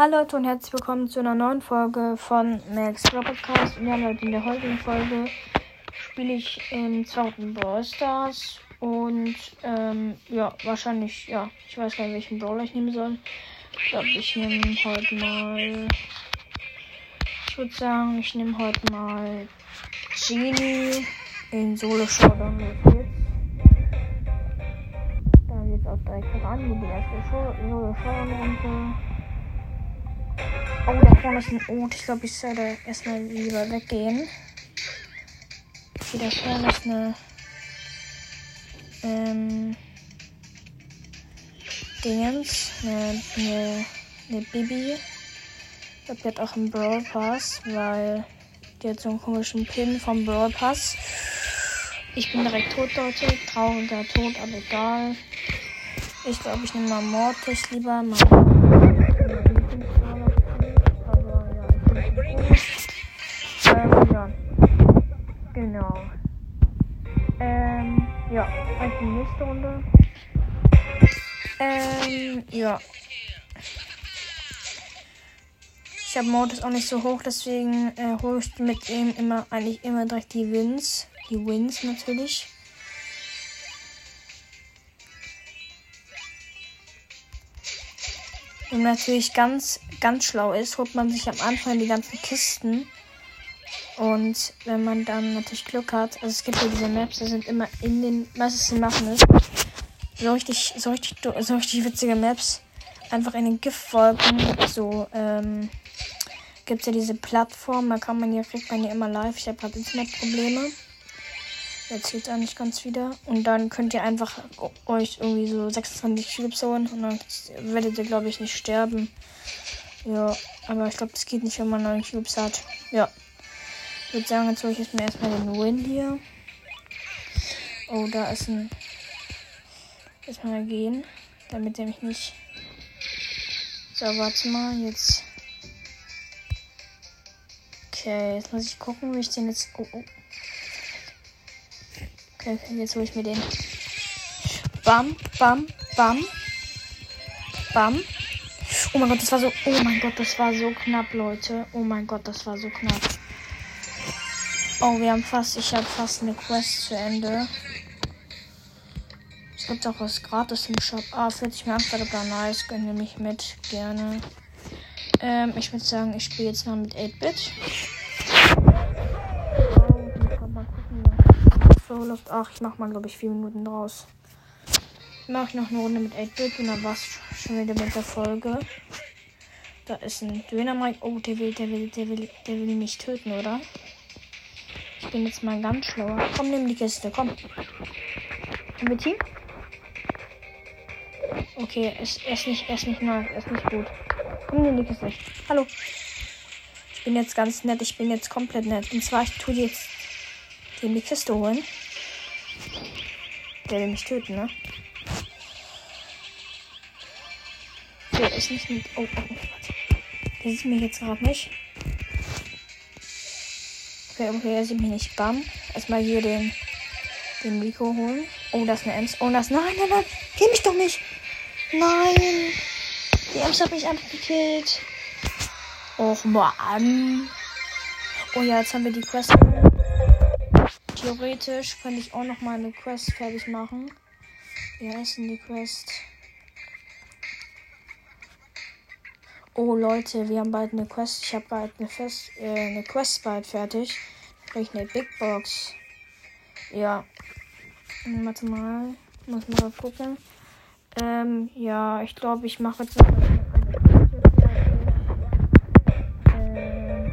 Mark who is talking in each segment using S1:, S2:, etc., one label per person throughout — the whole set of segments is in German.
S1: Hallo Leute und herzlich willkommen zu einer neuen Folge von Max Podcast. Und ja Leute, in der heutigen Folge spiele ich im zweiten Brawl Stars. Und ähm, ja, wahrscheinlich, ja, ich weiß gar nicht, welchen Brawler ich nehmen soll. Ich glaube, ich nehme heute mal. Ich würde sagen, ich nehme heute mal Genie in Solo Showdown. Da geht's auch direkt voran mit der erste Solo Showdown Runde. Oh, da vorne ist ein Ot. Ich glaube, ich sollte erstmal lieber weggehen. Okay, da vorne ist eine. Ähm. Dingens. Eine, eine, eine Bibi. Ich glaube, die hat auch einen Brawl Pass, weil die hat so einen komischen Pin vom Brawl Pass. Ich bin direkt tot, Leute. Trauriger Tod, aber egal. Ich glaube, ich nehme mal Mortis lieber. Mal ähm, ja. Genau. Ähm, ja. Also die nächste Runde. Ähm, ja. Ich habe Mortis auch nicht so hoch, deswegen äh, hole ich mit ihm immer eigentlich immer direkt die Wins. Die Wins natürlich. Und natürlich ganz, ganz schlau ist, holt man sich am Anfang die ganzen Kisten. Und wenn man dann natürlich Glück hat, also es gibt ja diese Maps, die sind immer in den, meistens machen es. So richtig, so richtig, so richtig witzige Maps. Einfach in den Giftwolken, so, ähm, gibt es ja diese Plattform, da kann man hier, kriegt man ja immer live. Ich habe gerade Internetprobleme. Jetzt geht's eigentlich ganz wieder. Und dann könnt ihr einfach euch irgendwie so 26 Cubes holen. Und dann werdet ihr, glaube ich, nicht sterben. Ja, aber ich glaube, das geht nicht, wenn man 9 Cubes hat. Ja. Ich würde sagen, jetzt hole ich jetzt mir erstmal den Win hier. Oh, da ist ein. Erstmal gehen. Damit der mich nicht. So, warte mal. Jetzt. Okay, jetzt muss ich gucken, wie ich den jetzt. Oh, oh. Okay, jetzt hole ich mir den. Bam, bam, bam. Bam. Oh mein Gott, das war so. Oh mein Gott, das war so knapp, Leute. Oh mein Gott, das war so knapp. Oh, wir haben fast. Ich habe fast eine Quest zu Ende. Es gibt auch was gratis im Shop. Ah, 40 Marktverdoppler, nice. Gönne mich mit. Gerne. Ähm, ich würde sagen, ich spiele jetzt mal mit 8-Bit. läuft. Ach, ich mach mal, glaube ich, vier Minuten draus. Mache ich noch eine Runde mit 8-Bit und dann war's schon wieder mit der Folge. Da ist ein Döner-Mike. Oh, der will, der will, der will, der will mich töten, oder? Ich bin jetzt mal ganz schlauer. Komm, nimm die Kiste, komm. Haben wir Team? Okay, er ist, nicht, ist nicht er ist nicht gut. Komm, nimm die Kiste. Hallo. Ich bin jetzt ganz nett, ich bin jetzt komplett nett. Und zwar, ich tue jetzt dem die Kiste holen. Der will mich töten, ne? Der ist nicht mit. Oh, oh, oh. Der sieht mich jetzt gerade nicht. Okay, okay, er sieht mich nicht. Bam. Erstmal hier den, den Rico holen. Oh, das ist eine Ems. Oh, das. Nein, nein, nein. Kill mich doch nicht. Nein. Die Ems hat mich einfach gekillt. Och, Mann. Oh ja, jetzt haben wir die Quest. Theoretisch könnte ich auch noch mal eine Quest fertig machen. Wie heißt denn die Quest? Oh Leute, wir haben bald eine Quest. Ich habe bald eine, Fest, äh, eine Quest bald fertig. Kriege ich eine Big Box. Ja. Warte mal. Muss mal gucken. Ähm, ja, ich glaube, ich mache jetzt noch ähm,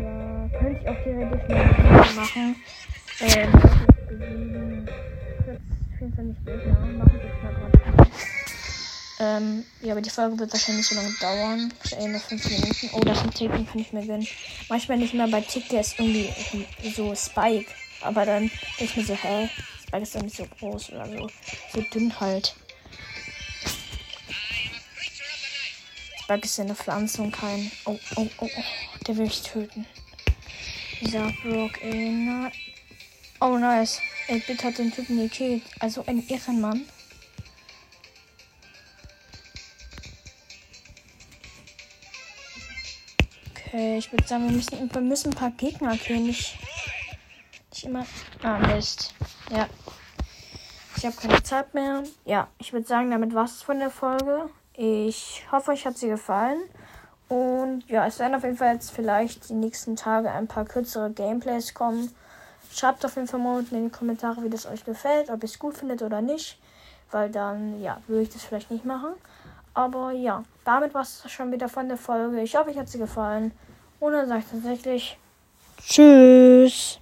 S1: ja, könnte ich auch theoretisch eine machen. Ähm, 24 Gegner machen Ähm, ja, aber die Folge wird wahrscheinlich so lange dauern. Ey, noch 5 Minuten. Oh, das ist ein Tick, kann ich mir gönnen. Manchmal nicht mehr bei Tick, der ist irgendwie so Spike. Aber dann denke ich mir so, hä? Spike ist doch nicht so groß oder so. So dünn halt. Spike ist ja eine Pflanze und kein. Oh, oh, oh, oh. Der will mich töten. Dieser Brook, ey, na. Oh, nice. 8-Bit hat den Typen gekillt. Also ein Ehrenmann. Okay, ich würde sagen, wir müssen, wir müssen ein paar Gegner killen. Nicht, nicht immer. Ah, Mist. Ja. Ich habe keine Zeit mehr. Ja, ich würde sagen, damit war es von der Folge. Ich hoffe, euch hat sie gefallen. Und ja, es werden auf jeden Fall jetzt vielleicht die nächsten Tage ein paar kürzere Gameplays kommen. Schreibt auf jeden Fall mal unten in die Kommentare, wie das euch gefällt, ob ihr es gut findet oder nicht. Weil dann, ja, würde ich das vielleicht nicht machen. Aber ja, damit war es schon wieder von der Folge. Ich hoffe, euch hat sie gefallen. Und dann sage ich tatsächlich Tschüss.